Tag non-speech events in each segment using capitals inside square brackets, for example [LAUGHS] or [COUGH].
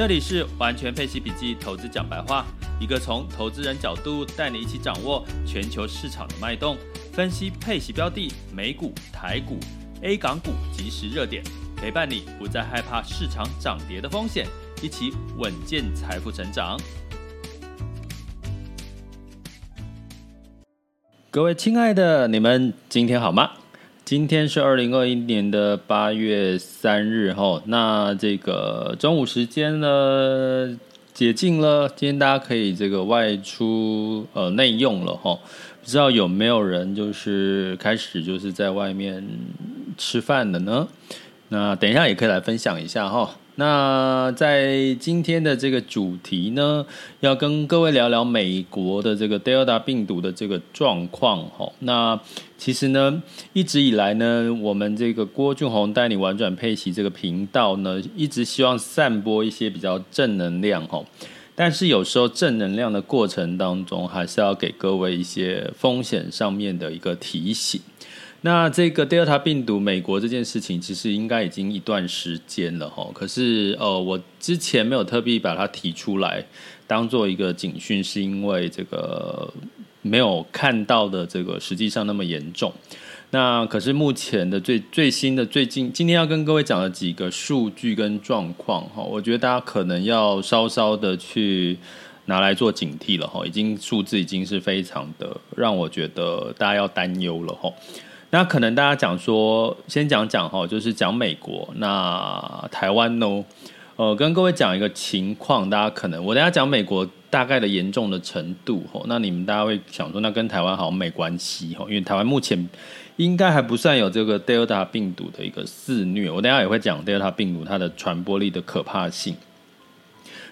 这里是完全配息笔记投资讲白话，一个从投资人角度带你一起掌握全球市场的脉动，分析配息标的、美股、台股、A 港股即时热点，陪伴你不再害怕市场涨跌的风险，一起稳健财富成长。各位亲爱的，你们今天好吗？今天是二零二一年的八月三日，哈，那这个中午时间呢，解禁了，今天大家可以这个外出呃内用了，哈，不知道有没有人就是开始就是在外面吃饭的呢？那等一下也可以来分享一下，哈。那在今天的这个主题呢，要跟各位聊聊美国的这个 Delta 病毒的这个状况哈。那其实呢，一直以来呢，我们这个郭俊宏带你玩转佩奇这个频道呢，一直希望散播一些比较正能量哈。但是有时候正能量的过程当中，还是要给各位一些风险上面的一个提醒。那这个 Delta 病毒，美国这件事情其实应该已经一段时间了哈。可是呃，我之前没有特别把它提出来当做一个警讯，是因为这个没有看到的这个实际上那么严重。那可是目前的最最新的最近今天要跟各位讲的几个数据跟状况哈，我觉得大家可能要稍稍的去拿来做警惕了哈。已经数字已经是非常的让我觉得大家要担忧了哈。那可能大家讲说，先讲讲哈，就是讲美国。那台湾呢？呃，跟各位讲一个情况，大家可能我等下讲美国大概的严重的程度哈。那你们大家会想说，那跟台湾好像没关系哈，因为台湾目前应该还不算有这个 Delta 病毒的一个肆虐。我等下也会讲 Delta 病毒它的传播力的可怕性。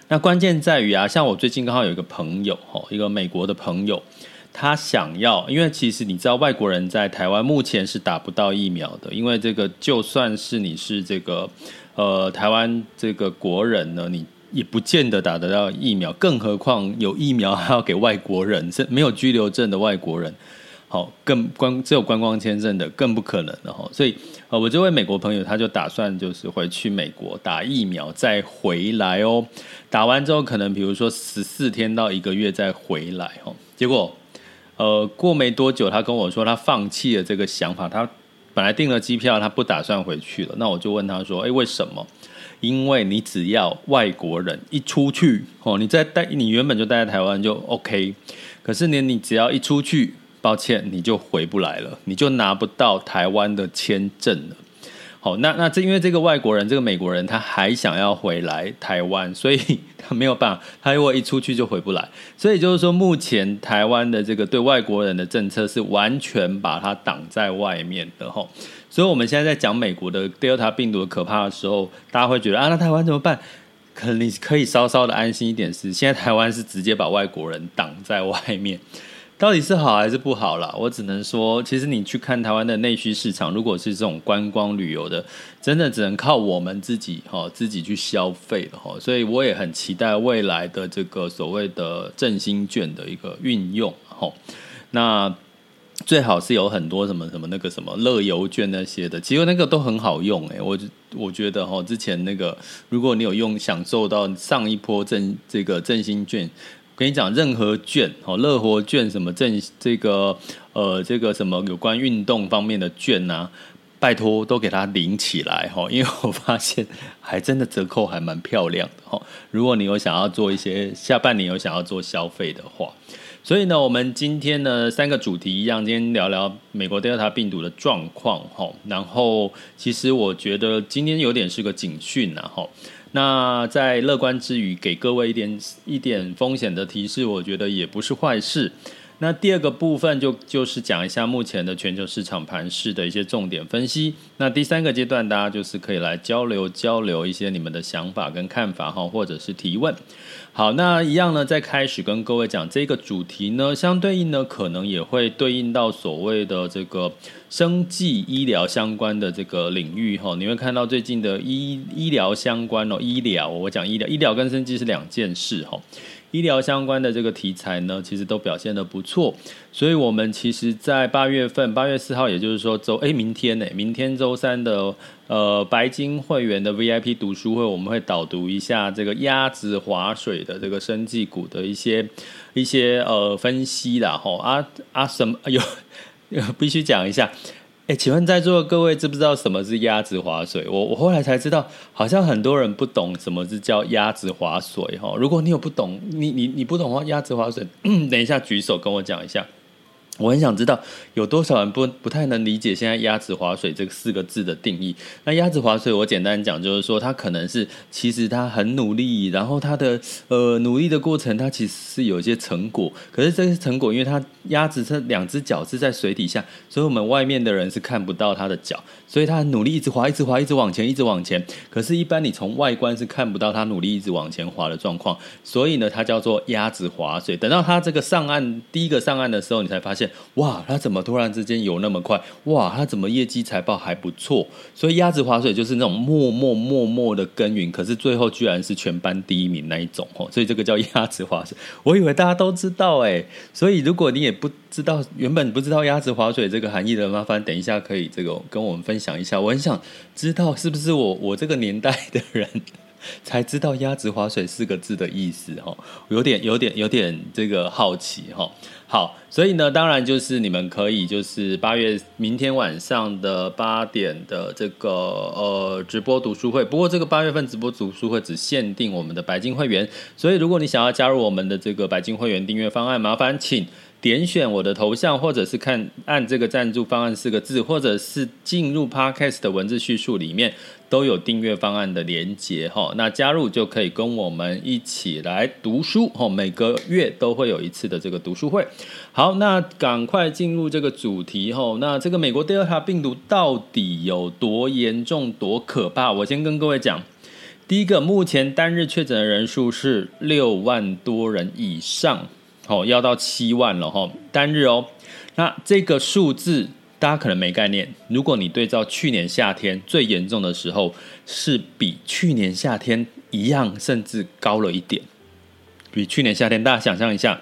那关键在于啊，像我最近刚好有一个朋友哈，一个美国的朋友。他想要，因为其实你知道，外国人在台湾目前是打不到疫苗的。因为这个，就算是你是这个，呃，台湾这个国人呢，你也不见得打得到疫苗。更何况有疫苗还要给外国人，是没有居留证的外国人，好，更观只有观光签证的，更不可能的哈。所以，呃，我这位美国朋友他就打算就是回去美国打疫苗，再回来哦。打完之后，可能比如说十四天到一个月再回来哦。结果。呃，过没多久，他跟我说他放弃了这个想法。他本来订了机票，他不打算回去了。那我就问他说：“哎，为什么？因为你只要外国人一出去，哦，你在待，你原本就待在台湾就 OK。可是呢，你只要一出去，抱歉，你就回不来了，你就拿不到台湾的签证了。”好，那那这因为这个外国人，这个美国人他还想要回来台湾，所以 [LAUGHS] 他没有办法，他如果一出去就回不来，所以就是说，目前台湾的这个对外国人的政策是完全把他挡在外面的吼。所以我们现在在讲美国的 Delta 病毒的可怕的时候，大家会觉得啊，那台湾怎么办？可你可以稍稍的安心一点，是现在台湾是直接把外国人挡在外面。到底是好还是不好啦？我只能说，其实你去看台湾的内需市场，如果是这种观光旅游的，真的只能靠我们自己哈，自己去消费的哈。所以我也很期待未来的这个所谓的振兴券的一个运用哈。那最好是有很多什么什么那个什么乐游券那些的，其实那个都很好用诶。我我觉得哈，之前那个如果你有用享受到上一波振这个振兴券。跟你讲，任何券哦，乐活券什么证，这个呃，这个什么有关运动方面的券呐、拜托都给它领起来哈，因为我发现还真的折扣还蛮漂亮的哈。如果你有想要做一些下半年有想要做消费的话，所以呢，我们今天呢三个主题一样，今天聊聊美国 Delta 病毒的状况哈。然后其实我觉得今天有点是个警讯呐哈。那在乐观之余，给各位一点一点风险的提示，我觉得也不是坏事。那第二个部分就就是讲一下目前的全球市场盘势的一些重点分析。那第三个阶段，大家就是可以来交流交流一些你们的想法跟看法哈，或者是提问。好，那一样呢，在开始跟各位讲这个主题呢，相对应呢，可能也会对应到所谓的这个生技医疗相关的这个领域哈。你会看到最近的医医疗相关哦，医疗我讲医疗，医疗跟生技是两件事哈。医疗相关的这个题材呢，其实都表现得不错，所以我们其实，在八月份八月四号，也就是说周哎，明天呢，明天周三的呃白金会员的 VIP 读书会，我们会导读一下这个鸭子划水的这个生技股的一些一些呃分析啦吼啊啊什么有 [LAUGHS] 必须讲一下。哎，请问在座的各位知不知道什么是鸭子划水？我我后来才知道，好像很多人不懂什么是叫鸭子划水哈。如果你有不懂，你你你不懂的话，鸭子划水，等一下举手跟我讲一下。我很想知道有多少人不不太能理解现在“鸭子划水”这四个字的定义。那“鸭子划水”，我简单讲就是说，它可能是其实他很努力，然后他的呃努力的过程，他其实是有一些成果。可是这些成果，因为他鸭子这两只脚是在水底下，所以我们外面的人是看不到他的脚，所以他很努力一直划，一直划，一直往前，一直往前。可是，一般你从外观是看不到他努力一直往前滑的状况。所以呢，它叫做鸭子划水。等到他这个上岸，第一个上岸的时候，你才发现。哇，他怎么突然之间游那么快？哇，他怎么业绩财报还不错？所以鸭子划水就是那种默默默默的耕耘，可是最后居然是全班第一名那一种哦。所以这个叫鸭子划水。[LAUGHS] 我以为大家都知道哎，所以如果你也不知道，原本不知道鸭子划水这个含义的，麻烦等一下可以这个跟我们分享一下。我很想知道是不是我我这个年代的人才知道鸭子划水四个字的意思哈？有点有点有点这个好奇哈。好，所以呢，当然就是你们可以就是八月明天晚上的八点的这个呃直播读书会。不过这个八月份直播读书会只限定我们的白金会员，所以如果你想要加入我们的这个白金会员订阅方案，麻烦请。点选我的头像，或者是看按这个赞助方案四个字，或者是进入 Podcast 的文字叙述里面都有订阅方案的连结哈。那加入就可以跟我们一起来读书哈。每个月都会有一次的这个读书会。好，那赶快进入这个主题哈。那这个美国 Delta 病毒到底有多严重、多可怕？我先跟各位讲，第一个，目前单日确诊的人数是六万多人以上。哦，要到七万了哈，单日哦。那这个数字大家可能没概念。如果你对照去年夏天最严重的时候，是比去年夏天一样，甚至高了一点。比去年夏天，大家想象一下，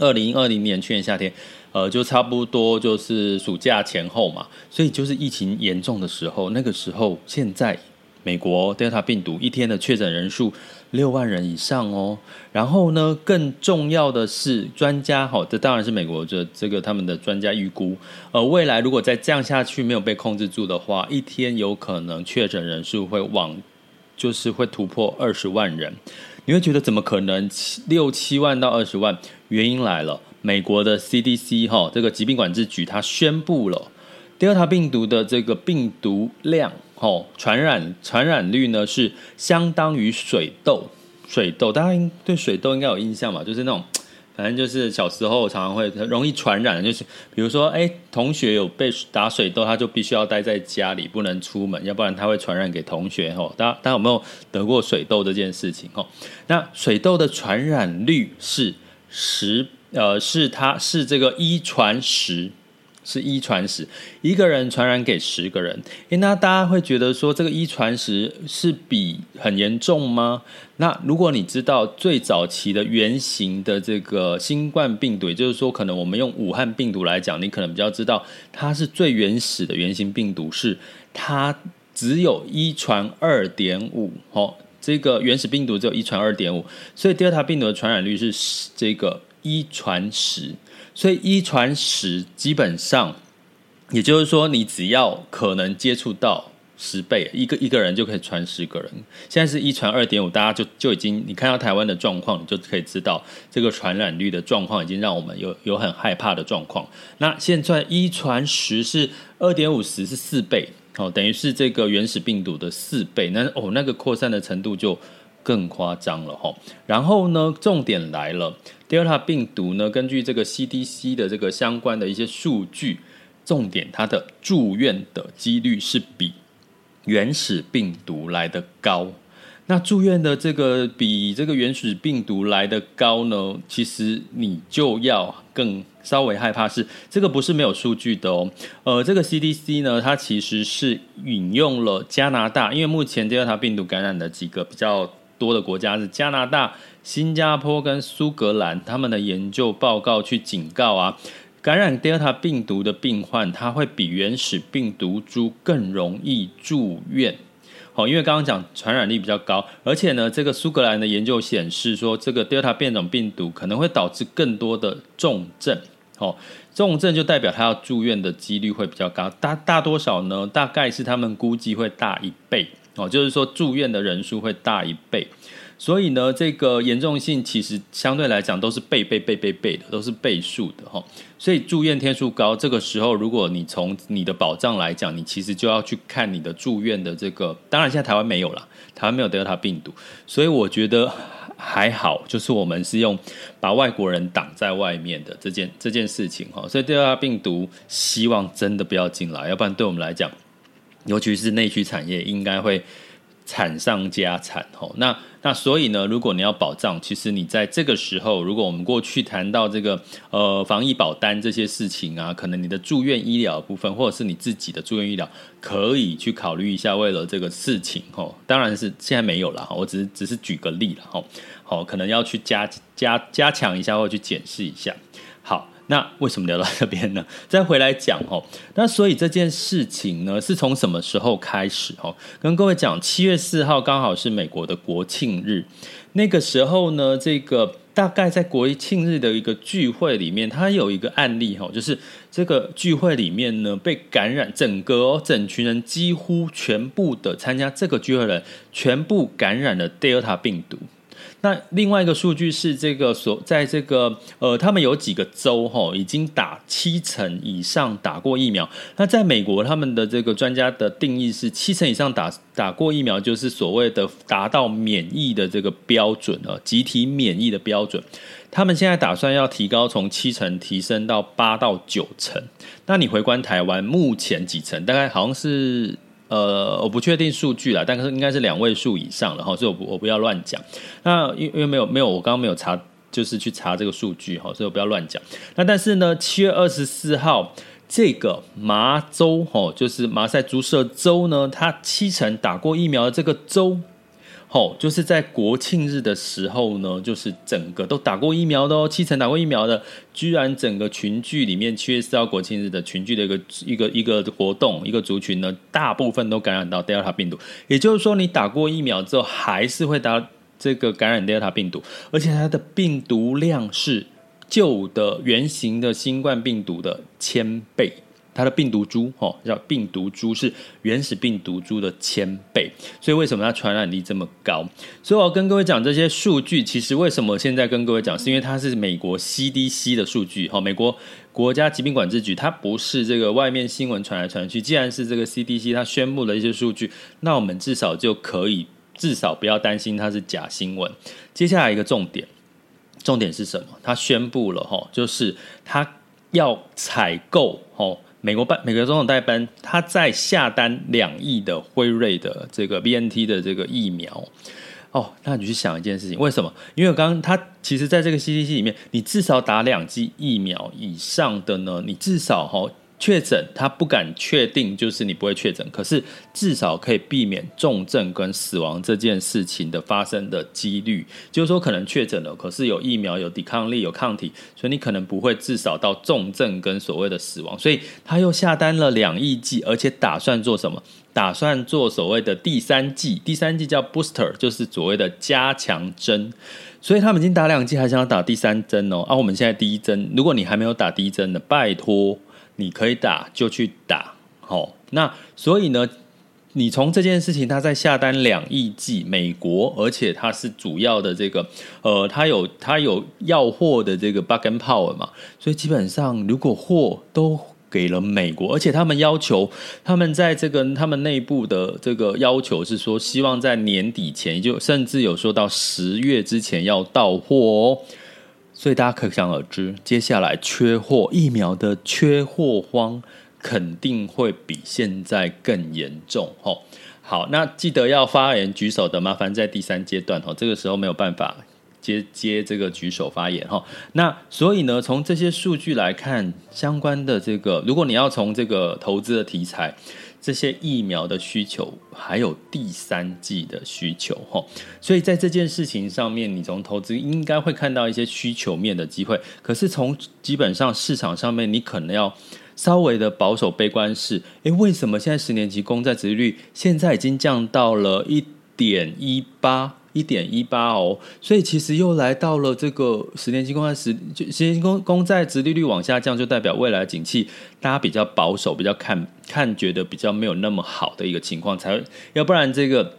二零二零年去年夏天，呃，就差不多就是暑假前后嘛。所以就是疫情严重的时候，那个时候，现在美国 Delta 病毒一天的确诊人数。六万人以上哦，然后呢，更重要的是，专家哈，这当然是美国这这个他们的专家预估，呃，未来如果再降下去没有被控制住的话，一天有可能确诊人数会往，就是会突破二十万人。你会觉得怎么可能七六七万到二十万？原因来了，美国的 CDC 哈，这个疾病管制局它宣布了，Delta 病毒的这个病毒量。哦，传染传染率呢是相当于水痘，水痘大家对水痘应该有印象嘛？就是那种，反正就是小时候常常会容易传染，就是比如说，哎，同学有被打水痘，他就必须要待在家里，不能出门，要不然他会传染给同学。哦，大家大家有没有得过水痘这件事情？哦，那水痘的传染率是十，呃，是它是这个一传十。是一传十，一个人传染给十个人。诶，那大家会觉得说这个一传十是比很严重吗？那如果你知道最早期的原型的这个新冠病毒，也就是说，可能我们用武汉病毒来讲，你可能比较知道它是最原始的原型病毒，是它只有一传二点五。哦，这个原始病毒只有一传二点五，所以 Delta 病毒的传染率是这个一传十。所以一传十，基本上，也就是说，你只要可能接触到十倍，一个一个人就可以传十个人。现在是一传二点五，大家就就已经，你看到台湾的状况，你就可以知道这个传染率的状况已经让我们有有很害怕的状况。那现在一传十是二点五十，是四倍哦，等于是这个原始病毒的四倍。那哦，那个扩散的程度就。更夸张了哈。然后呢，重点来了，Delta 病毒呢，根据这个 CDC 的这个相关的一些数据，重点它的住院的几率是比原始病毒来得高。那住院的这个比这个原始病毒来得高呢，其实你就要更稍微害怕是这个不是没有数据的哦。呃，这个 CDC 呢，它其实是引用了加拿大，因为目前 Delta 病毒感染的几个比较多的国家是加拿大、新加坡跟苏格兰，他们的研究报告去警告啊，感染 Delta 病毒的病患，他会比原始病毒株更容易住院。哦，因为刚刚讲传染力比较高，而且呢，这个苏格兰的研究显示说，这个 Delta 变种病毒可能会导致更多的重症。哦，重症就代表他要住院的几率会比较高，大大多少呢？大概是他们估计会大一倍。哦，就是说住院的人数会大一倍。所以呢，这个严重性其实相对来讲都是倍倍倍倍倍的，都是倍数的哈。所以住院天数高，这个时候如果你从你的保障来讲，你其实就要去看你的住院的这个。当然，现在台湾没有了，台湾没有德尔塔病毒，所以我觉得还好，就是我们是用把外国人挡在外面的这件这件事情哈。所以德尔塔病毒希望真的不要进来，要不然对我们来讲，尤其是内需产业，应该会。惨上加惨吼，那那所以呢，如果你要保障，其实你在这个时候，如果我们过去谈到这个呃防疫保单这些事情啊，可能你的住院医疗部分，或者是你自己的住院医疗，可以去考虑一下，为了这个事情吼，当然是现在没有了，我只是只是举个例了吼，好，可能要去加加加强一下，或去检视一下，好。那为什么聊到这边呢？[LAUGHS] 再回来讲哦，那所以这件事情呢，是从什么时候开始哦？跟各位讲，七月四号刚好是美国的国庆日，那个时候呢，这个大概在国庆日的一个聚会里面，它有一个案例哈，就是这个聚会里面呢，被感染整个哦，整群人几乎全部的参加这个聚会的人，全部感染了 Delta 病毒。那另外一个数据是这个所在这个呃，他们有几个州哈，已经打七成以上打过疫苗。那在美国，他们的这个专家的定义是七成以上打打过疫苗，就是所谓的达到免疫的这个标准啊，集体免疫的标准。他们现在打算要提高，从七成提升到八到九成。那你回观台湾，目前几成？大概好像是。呃，我不确定数据啦，但是应该是两位数以上了哈，所以我不我不要乱讲。那因因为没有没有，我刚刚没有查，就是去查这个数据哈，所以我不要乱讲。那但是呢，七月二十四号这个麻州哈，就是马赛诸塞州呢，它七成打过疫苗的这个州。吼，就是在国庆日的时候呢，就是整个都打过疫苗的哦，七成打过疫苗的，居然整个群聚里面，七月四号国庆日的群聚的一个一个一个活动，一个族群呢，大部分都感染到 Delta 病毒。也就是说，你打过疫苗之后，还是会打这个感染 Delta 病毒，而且它的病毒量是旧的原型的新冠病毒的千倍。它的病毒株，哈，叫病毒株是原始病毒株的千倍，所以为什么它传染力这么高？所以我要跟各位讲这些数据，其实为什么现在跟各位讲，是因为它是美国 CDC 的数据，哈，美国国家疾病管制局，它不是这个外面新闻传来传去。既然是这个 CDC 它宣布了一些数据，那我们至少就可以至少不要担心它是假新闻。接下来一个重点，重点是什么？它宣布了，哈，就是它要采购，哈。美国办美国总统代班，他在下单两亿的辉瑞的这个 BNT 的这个疫苗哦，那你去想一件事情，为什么？因为刚刚他其实在这个 CDC 里面，你至少打两剂疫苗以上的呢，你至少哈。确诊，他不敢确定，就是你不会确诊，可是至少可以避免重症跟死亡这件事情的发生的几率。就是说，可能确诊了，可是有疫苗、有抵抗力、有抗体，所以你可能不会至少到重症跟所谓的死亡。所以他又下单了两亿剂，而且打算做什么？打算做所谓的第三剂，第三剂叫 booster，就是所谓的加强针。所以他们已经打两剂，还想要打第三针哦。啊，我们现在第一针，如果你还没有打第一针的，拜托。你可以打就去打，好，那所以呢，你从这件事情，他在下单两亿剂美国，而且他是主要的这个，呃，他有他有要货的这个 bargain power 嘛，所以基本上如果货都给了美国，而且他们要求，他们在这个他们内部的这个要求是说，希望在年底前，就甚至有说到十月之前要到货哦。所以大家可想而知，接下来缺货疫苗的缺货荒肯定会比现在更严重哦。好，那记得要发言举手的，麻烦在第三阶段哦，这个时候没有办法。接接这个举手发言哈，那所以呢，从这些数据来看，相关的这个，如果你要从这个投资的题材，这些疫苗的需求，还有第三季的需求哈，所以在这件事情上面，你从投资应该会看到一些需求面的机会。可是从基本上市场上面，你可能要稍微的保守悲观是，诶，为什么现在十年期公债殖率现在已经降到了一点一八？一点一八哦，所以其实又来到了这个十年期公债十就十年期公公债殖利率往下降，就代表未来的景气大家比较保守，比较看看觉得比较没有那么好的一个情况，才会要不然这个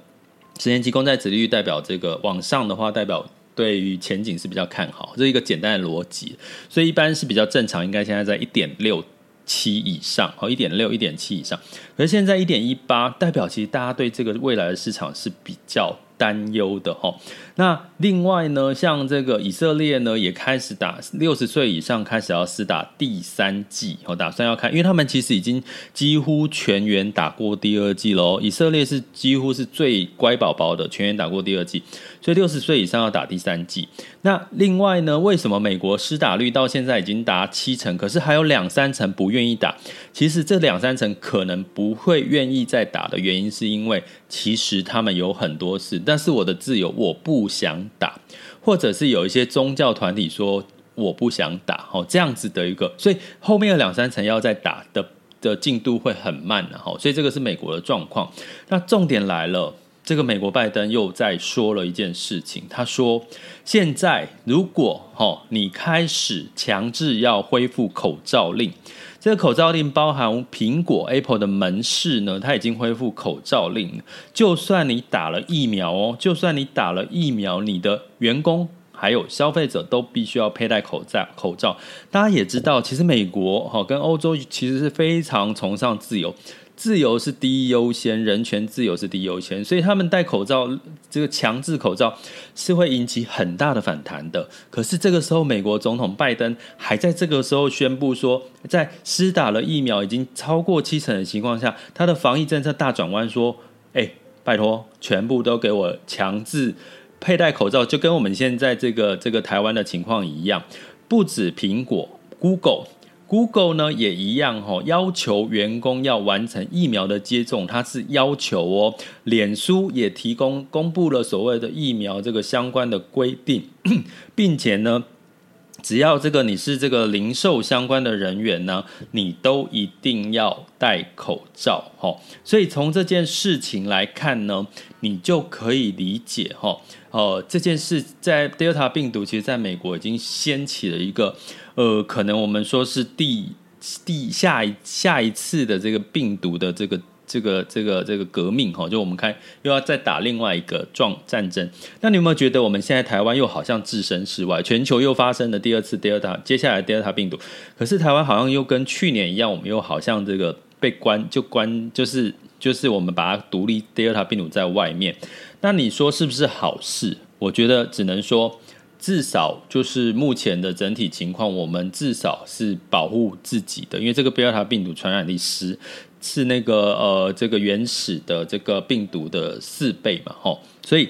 十年期公债殖利率代表这个往上的话，代表对于前景是比较看好，这是一个简单的逻辑，所以一般是比较正常，应该现在在一点六七以上，哦，一点六一点七以上，可是现在一点一八，代表其实大家对这个未来的市场是比较。担忧的哈，那另外呢，像这个以色列呢，也开始打六十岁以上开始要试打第三季，我打算要看，因为他们其实已经几乎全员打过第二季喽。以色列是几乎是最乖宝宝的，全员打过第二季，所以六十岁以上要打第三剂。那另外呢，为什么美国施打率到现在已经达七成，可是还有两三成不愿意打？其实这两三成可能不会愿意再打的原因，是因为其实他们有很多事。但是我的自由，我不想打，或者是有一些宗教团体说我不想打，哦，这样子的一个，所以后面的两三层要再打的的进度会很慢，然后，所以这个是美国的状况。那重点来了，这个美国拜登又在说了一件事情，他说现在如果哦你开始强制要恢复口罩令。这个口罩令包含苹果 Apple 的门市呢，它已经恢复口罩令。就算你打了疫苗哦，就算你打了疫苗，你的员工还有消费者都必须要佩戴口罩。口罩，大家也知道，其实美国哈跟欧洲其实是非常崇尚自由。自由是第一优先，人权自由是第一优先，所以他们戴口罩，这个强制口罩是会引起很大的反弹的。可是这个时候，美国总统拜登还在这个时候宣布说，在施打了疫苗已经超过七成的情况下，他的防疫政策大转弯，说：“哎，拜托，全部都给我强制佩戴口罩，就跟我们现在这个这个台湾的情况一样，不止苹果，Google。” Google 呢也一样哈，要求员工要完成疫苗的接种，它是要求哦。脸书也提供公布了所谓的疫苗这个相关的规定，[COUGHS] 并且呢，只要这个你是这个零售相关的人员呢，你都一定要戴口罩哈。所以从这件事情来看呢，你就可以理解哈，哦，这件事在 Delta 病毒其实在美国已经掀起了一个。呃，可能我们说是第第下一下一次的这个病毒的这个这个这个这个革命哈，就我们看又要再打另外一个状战争。那你有没有觉得我们现在台湾又好像置身事外？全球又发生了第二次 Delta，接下来 Delta 病毒，可是台湾好像又跟去年一样，我们又好像这个被关就关，就是就是我们把它独立 Delta 病毒在外面。那你说是不是好事？我觉得只能说。至少就是目前的整体情况，我们至少是保护自己的，因为这个贝塔病毒传染力是是那个呃这个原始的这个病毒的四倍嘛，吼，所以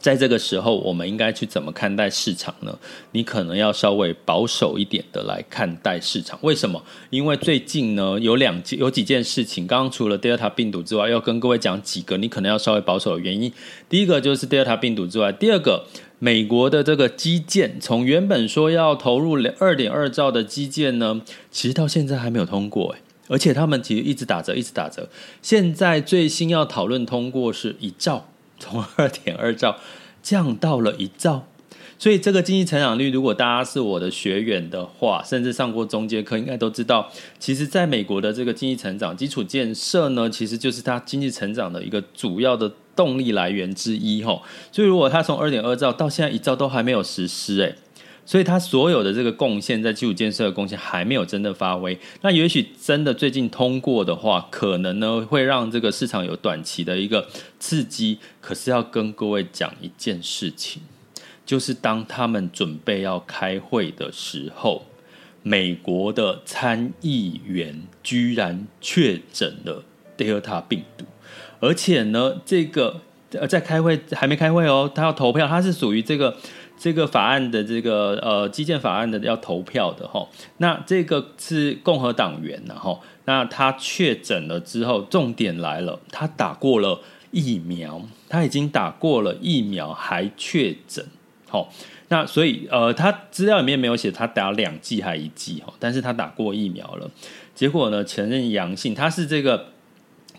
在这个时候，我们应该去怎么看待市场呢？你可能要稍微保守一点的来看待市场。为什么？因为最近呢有两件有几件事情，刚刚除了 Delta 病毒之外，要跟各位讲几个你可能要稍微保守的原因。第一个就是 Delta 病毒之外，第二个。美国的这个基建，从原本说要投入二点二兆的基建呢，其实到现在还没有通过诶，而且他们其实一直打折，一直打折。现在最新要讨论通过是一兆，从二点二兆降到了一兆。所以这个经济成长率，如果大家是我的学员的话，甚至上过中阶课，应该都知道，其实在美国的这个经济成长基础建设呢，其实就是它经济成长的一个主要的动力来源之一吼。所以如果它从二点二兆到现在一兆都还没有实施，诶，所以它所有的这个贡献在基础建设的贡献还没有真的发挥。那也许真的最近通过的话，可能呢会让这个市场有短期的一个刺激。可是要跟各位讲一件事情，就是当他们准备要开会的时候，美国的参议员居然确诊了 Delta 病毒，而且呢，这个呃在开会还没开会哦，他要投票，他是属于这个。这个法案的这个呃基建法案的要投票的哈，那这个是共和党员然后，那他确诊了之后，重点来了，他打过了疫苗，他已经打过了疫苗还确诊，好，那所以呃他资料里面没有写他打两剂还一剂哈，但是他打过疫苗了，结果呢承认阳性，他是这个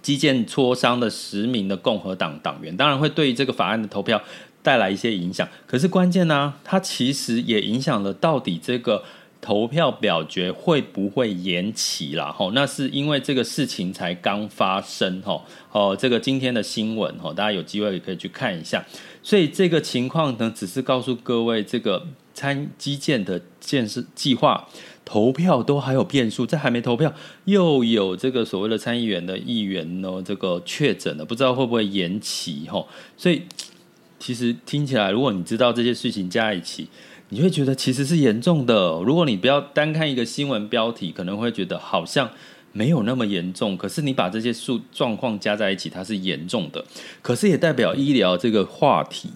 基建磋商的十名的共和党党员，当然会对这个法案的投票。带来一些影响，可是关键呢、它其实也影响了到底这个投票表决会不会延期啦？吼，那是因为这个事情才刚发生，吼，哦，这个今天的新闻，吼，大家有机会也可以去看一下。所以这个情况呢，只是告诉各位，这个参基建的建设计划投票都还有变数，在还没投票，又有这个所谓的参议员的议员呢，这个确诊了，不知道会不会延期，吼，所以。其实听起来，如果你知道这些事情加一起，你会觉得其实是严重的。如果你不要单看一个新闻标题，可能会觉得好像没有那么严重。可是你把这些数状况加在一起，它是严重的。可是也代表医疗这个话题。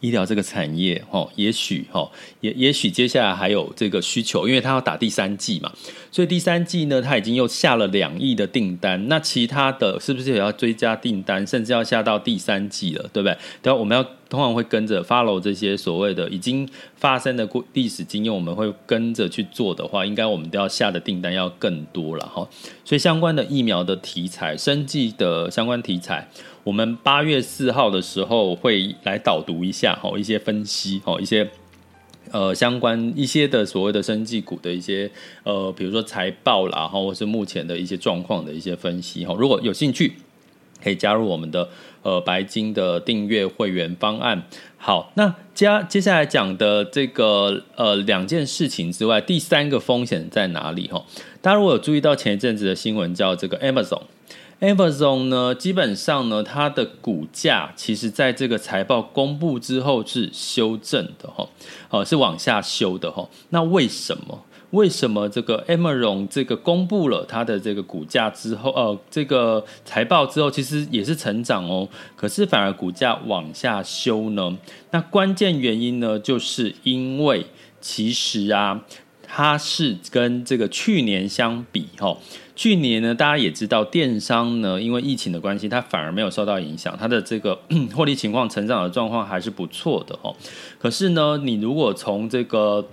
医疗这个产业，哈，也许，哈，也也许接下来还有这个需求，因为他要打第三剂嘛，所以第三剂呢，他已经又下了两亿的订单，那其他的是不是也要追加订单，甚至要下到第三季了，对不对？等下我们要通常会跟着 follow 这些所谓的已经发生的过历史经验，我们会跟着去做的话，应该我们都要下的订单要更多了，哈。所以相关的疫苗的题材、生计的相关题材。我们八月四号的时候会来导读一下哈，一些分析哈，一些呃相关一些的所谓的生技股的一些呃，比如说财报啦，或是目前的一些状况的一些分析哈。如果有兴趣，可以加入我们的呃白金的订阅会员方案。好，那接接下来讲的这个呃两件事情之外，第三个风险在哪里哈？大家如果有注意到前一阵子的新闻，叫这个 Amazon。Amazon 呢，基本上呢，它的股价其实在这个财报公布之后是修正的哈，哦，是往下修的哈。那为什么？为什么这个 Amazon 这个公布了它的这个股价之后，呃，这个财报之后，其实也是成长哦，可是反而股价往下修呢？那关键原因呢，就是因为其实啊，它是跟这个去年相比哈。去年呢，大家也知道，电商呢，因为疫情的关系，它反而没有受到影响，它的这个 [CLEARS THROAT] 获利情况、成长的状况还是不错的哦。可是呢，你如果从这个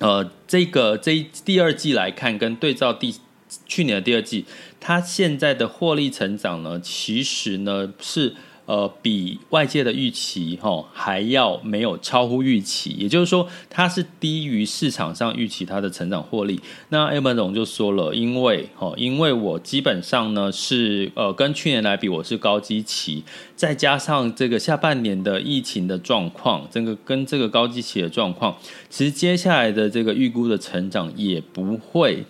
呃这个这第二季来看，跟对照第去年的第二季，它现在的获利成长呢，其实呢是。呃，比外界的预期哈还要没有超乎预期，也就是说，它是低于市场上预期它的成长获利。那 Amazon 就说了，因为哈，因为我基本上呢是呃跟去年来比，我是高基期，再加上这个下半年的疫情的状况，这个跟这个高基期的状况，其实接下来的这个预估的成长也不会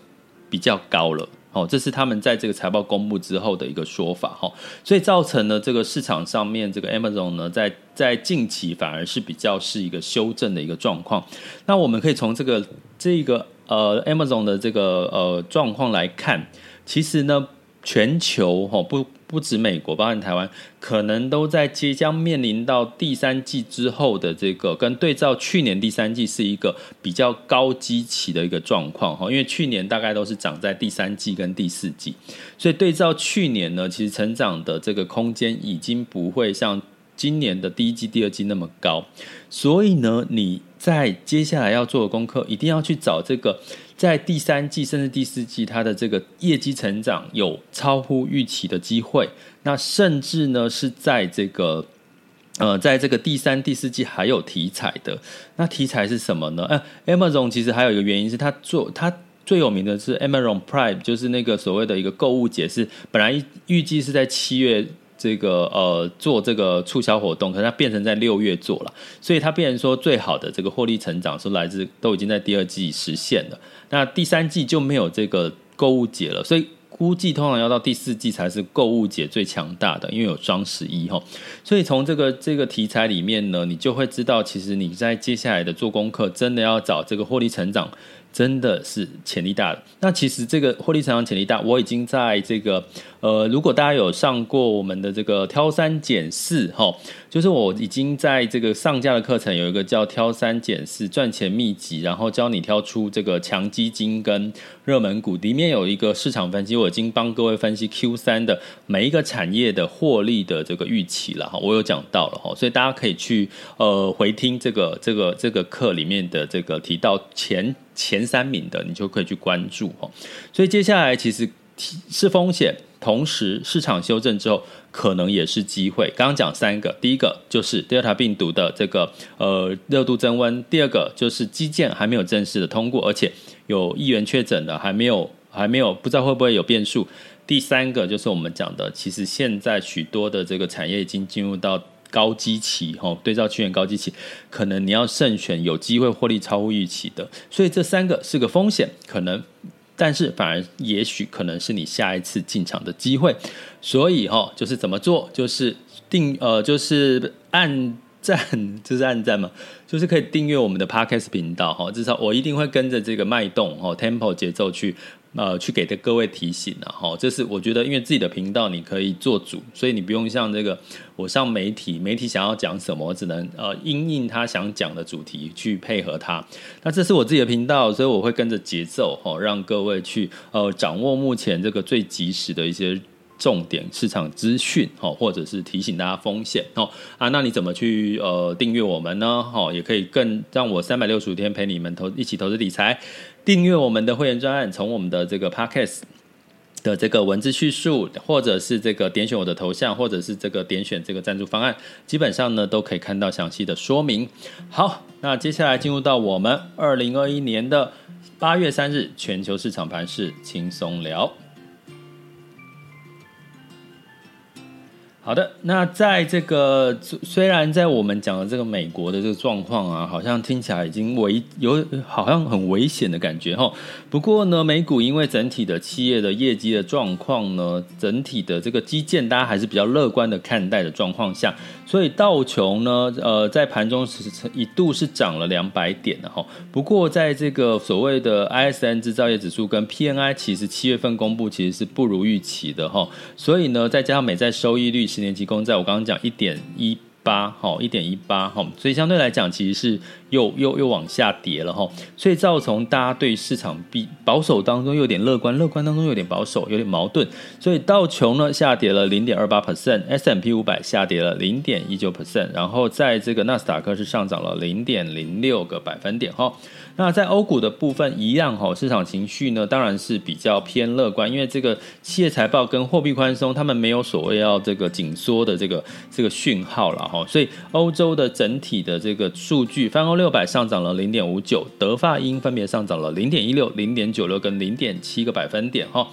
比较高了。哦，这是他们在这个财报公布之后的一个说法哈，所以造成了这个市场上面这个 Amazon 呢，在在近期反而是比较是一个修正的一个状况。那我们可以从这个这个呃 Amazon 的这个呃状况来看，其实呢，全球哈不。不止美国，包含台湾，可能都在即将面临到第三季之后的这个，跟对照去年第三季是一个比较高基期的一个状况哈，因为去年大概都是涨在第三季跟第四季，所以对照去年呢，其实成长的这个空间已经不会像今年的第一季、第二季那么高，所以呢，你在接下来要做的功课，一定要去找这个。在第三季甚至第四季，它的这个业绩成长有超乎预期的机会。那甚至呢是在这个呃，在这个第三、第四季还有题材的。那题材是什么呢？呃，Amazon 其实还有一个原因是它做它最有名的是 Amazon Prime，就是那个所谓的一个购物节，是本来预计是在七月这个呃做这个促销活动，可是它变成在六月做了，所以它变成说最好的这个获利成长是来自都已经在第二季实现了，那第三季就没有这个购物节了，所以。估计通常要到第四季才是购物节最强大的，因为有双十一哈，所以从这个这个题材里面呢，你就会知道，其实你在接下来的做功课，真的要找这个获利成长。真的是潜力大的。那其实这个获利成长潜力大，我已经在这个呃，如果大家有上过我们的这个挑三拣四哈，就是我已经在这个上架的课程有一个叫挑三拣四赚钱秘籍，然后教你挑出这个强基金跟热门股，里面有一个市场分析，我已经帮各位分析 Q 三的每一个产业的获利的这个预期了哈，我有讲到了哈，所以大家可以去呃回听这个这个这个课里面的这个提到前。前三名的你就可以去关注哦，所以接下来其实是风险，同时市场修正之后可能也是机会。刚刚讲三个，第一个就是 Delta 病毒的这个呃热度增温，第二个就是基建还没有正式的通过，而且有议员确诊的还没有还没有不知道会不会有变数，第三个就是我们讲的，其实现在许多的这个产业已经进入到。高基期，哈，对照去年高基期，可能你要慎选有机会获利超乎预期的，所以这三个是个风险，可能，但是反而也许可能是你下一次进场的机会，所以哈，就是怎么做，就是定呃，就是按赞，[LAUGHS] 就是按赞嘛，就是可以订阅我们的 parkas 频道哈，至少我一定会跟着这个脉动哦，Tempo 节奏去。呃，去给的各位提醒了哈，这是我觉得，因为自己的频道你可以做主，所以你不用像这个我上媒体，媒体想要讲什么，我只能呃因应他想讲的主题去配合他。那这是我自己的频道，所以我会跟着节奏哈，让各位去呃掌握目前这个最及时的一些重点市场资讯哈，或者是提醒大家风险哦啊，那你怎么去呃订阅我们呢？哈，也可以更让我三百六十五天陪你们投一起投资理财。订阅我们的会员专案，从我们的这个 Podcast 的这个文字叙述，或者是这个点选我的头像，或者是这个点选这个赞助方案，基本上呢都可以看到详细的说明。好，那接下来进入到我们二零二一年的八月三日全球市场盘势轻松聊。好的，那在这个虽然在我们讲的这个美国的这个状况啊，好像听起来已经危有好像很危险的感觉哈。不过呢，美股因为整体的企业的业绩的状况呢，整体的这个基建大家还是比较乐观的看待的状况下，所以道琼呢，呃，在盘中是一度是涨了两百点的哈。不过在这个所谓的 ISM 制造业指数跟 PNI 其实七月份公布其实是不如预期的哈。所以呢，再加上美债收益率是。十年期公债，我刚刚讲一点一八，好，一点一八，好，所以相对来讲，其实是又又又往下跌了，哈，所以造成大家对市场比保守当中有点乐观，乐观当中有点保守，有点矛盾，所以道琼呢下跌了零点二八 percent，S&P 五百下跌了零点一九 percent，然后在这个纳斯达克是上涨了零点零六个百分点，哈。那在欧股的部分一样哈，市场情绪呢当然是比较偏乐观，因为这个企业财报跟货币宽松，他们没有所谓要这个紧缩的这个这个讯号了哈，所以欧洲的整体的这个数据，翻欧六百上涨了零点五九，德发英分别上涨了零点一六、零点九六跟零点七个百分点哈。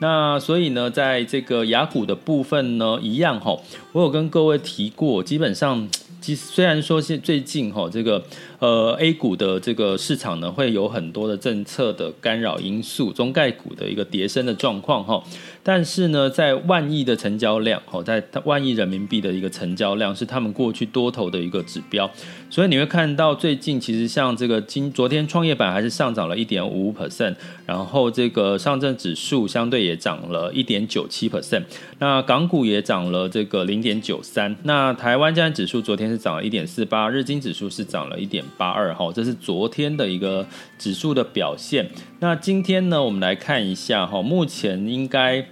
那所以呢，在这个雅股的部分呢，一样哈，我有跟各位提过，基本上。其虽然说是最近哈，这个呃 A 股的这个市场呢，会有很多的政策的干扰因素，中概股的一个跌升的状况哈。但是呢，在万亿的成交量，哦，在万亿人民币的一个成交量是他们过去多头的一个指标，所以你会看到最近其实像这个今昨天创业板还是上涨了一点五 percent，然后这个上证指数相对也涨了一点九七 percent，那港股也涨了这个零点九三，那台湾加权指数昨天是涨了一点四八，日经指数是涨了一点八二，哈，这是昨天的一个指数的表现。那今天呢，我们来看一下哈，目前应该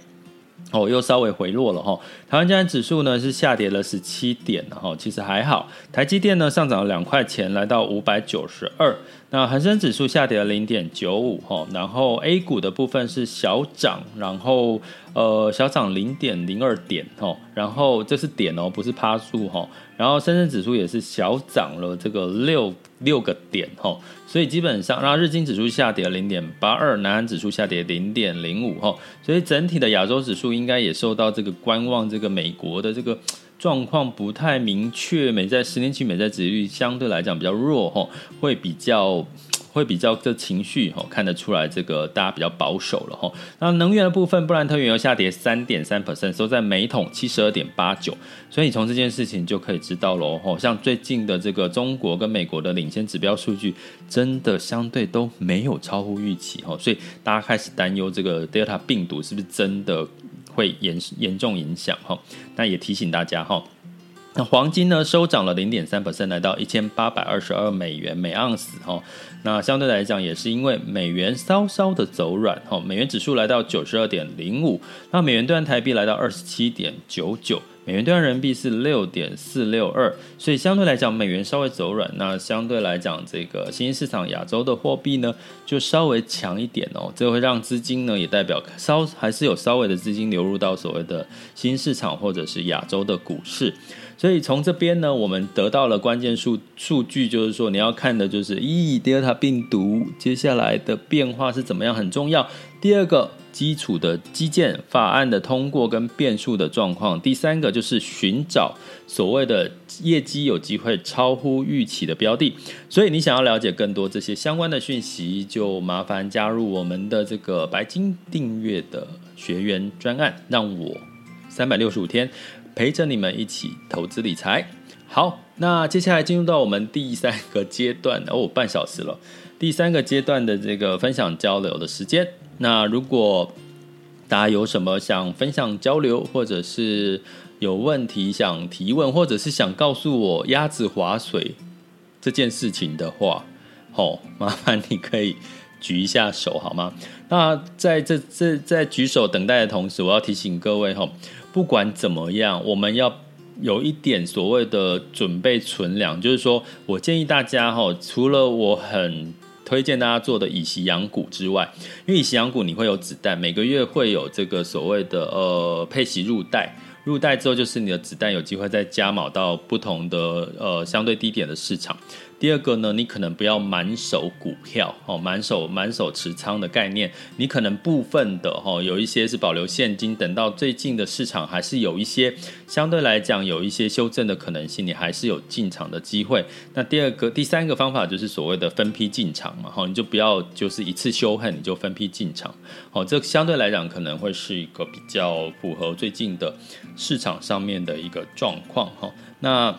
哦又稍微回落了哈。台湾加权指数呢是下跌了十七点哈，其实还好。台积电呢上涨了两块钱，来到五百九十二。那恒生指数下跌了零点九五哈，然后 A 股的部分是小涨，然后呃小涨零点零二点哈，然后这是点哦，不是趴数哈。然后深圳指数也是小涨了这个六六个点哈。所以基本上，然后日经指数下跌零点八二，南韩指数下跌零点零五哈，所以整体的亚洲指数应该也受到这个观望这个美国的这个状况不太明确，美债十年期美债值率相对来讲比较弱哈，会比较。会比较的情绪哈，看得出来这个大家比较保守了哈。那能源的部分，布兰特原油下跌三点三 percent，收在每桶七十二点八九。所以你从这件事情就可以知道喽哈。像最近的这个中国跟美国的领先指标数据，真的相对都没有超乎预期哈。所以大家开始担忧这个 Delta 病毒是不是真的会严严重影响哈。那也提醒大家哈。那黄金呢，收涨了零点三 percent，来到一千八百二十二美元每盎司哈。那相对来讲，也是因为美元稍稍的走软哈，美元指数来到九十二点零五，那美元兑换台币来到二十七点九九，美元兑换人民币是六点四六二，所以相对来讲，美元稍微走软。那相对来讲，这个新兴市场亚洲的货币呢，就稍微强一点哦，这会让资金呢，也代表稍还是有稍微的资金流入到所谓的新兴市场或者是亚洲的股市。所以从这边呢，我们得到了关键数数据，就是说你要看的就是，咦，Delta 病毒接下来的变化是怎么样，很重要。第二个，基础的基建法案的通过跟变数的状况。第三个就是寻找所谓的业绩有机会超乎预期的标的。所以你想要了解更多这些相关的讯息，就麻烦加入我们的这个白金订阅的学员专案，让我三百六十五天。陪着你们一起投资理财。好，那接下来进入到我们第三个阶段哦，半小时了。第三个阶段的这个分享交流的时间。那如果大家有什么想分享交流，或者是有问题想提问，或者是想告诉我鸭子划水这件事情的话，哦，麻烦你可以举一下手好吗？那在这这在举手等待的同时，我要提醒各位哈。不管怎么样，我们要有一点所谓的准备存粮，就是说我建议大家哈，除了我很推荐大家做的以息养股之外，因为以息养股你会有子弹，每个月会有这个所谓的呃配息入袋，入袋之后就是你的子弹有机会再加码到不同的呃相对低点的市场。第二个呢，你可能不要满手股票哦，满手满手持仓的概念，你可能部分的哈，有一些是保留现金，等到最近的市场还是有一些相对来讲有一些修正的可能性，你还是有进场的机会。那第二个、第三个方法就是所谓的分批进场嘛，哈，你就不要就是一次修恨，你就分批进场，哦，这相对来讲可能会是一个比较符合最近的市场上面的一个状况哈，那。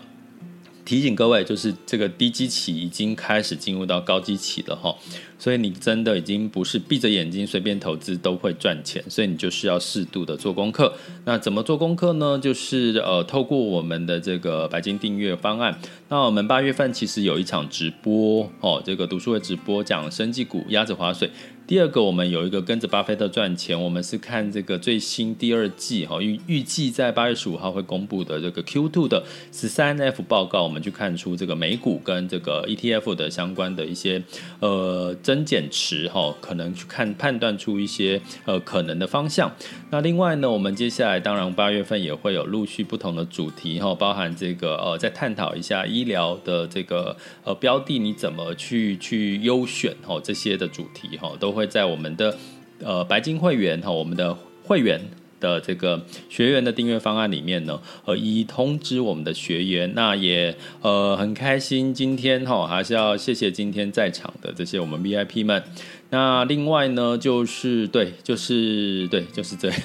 提醒各位，就是这个低基期已经开始进入到高基期了哈，所以你真的已经不是闭着眼睛随便投资都会赚钱，所以你就是要适度的做功课。那怎么做功课呢？就是呃，透过我们的这个白金订阅方案。那我们八月份其实有一场直播哦，这个读书会直播讲生技股鸭子划水。第二个，我们有一个跟着巴菲特赚钱，我们是看这个最新第二季哈预预计在八月十五号会公布的这个 Q two 的十三 F 报告，我们去看出这个美股跟这个 ETF 的相关的一些呃增减持哈，可能去看判断出一些呃可能的方向。那另外呢，我们接下来当然八月份也会有陆续不同的主题哈，包含这个呃再探讨一下医疗的这个呃标的你怎么去去优选哈这些的主题哈都。会会在我们的呃白金会员哈，我们的会员的这个学员的订阅方案里面呢，呃，一一通知我们的学员。那也呃很开心，今天哈还是要谢谢今天在场的这些我们 VIP 们。那另外呢，就是对，就是对，就是这样。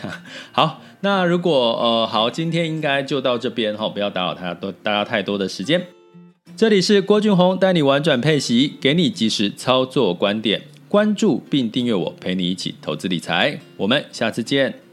好，那如果呃好，今天应该就到这边哈，不要打扰他多大家太多的时间。这里是郭俊宏带你玩转配息，给你及时操作观点。关注并订阅我，陪你一起投资理财。我们下次见。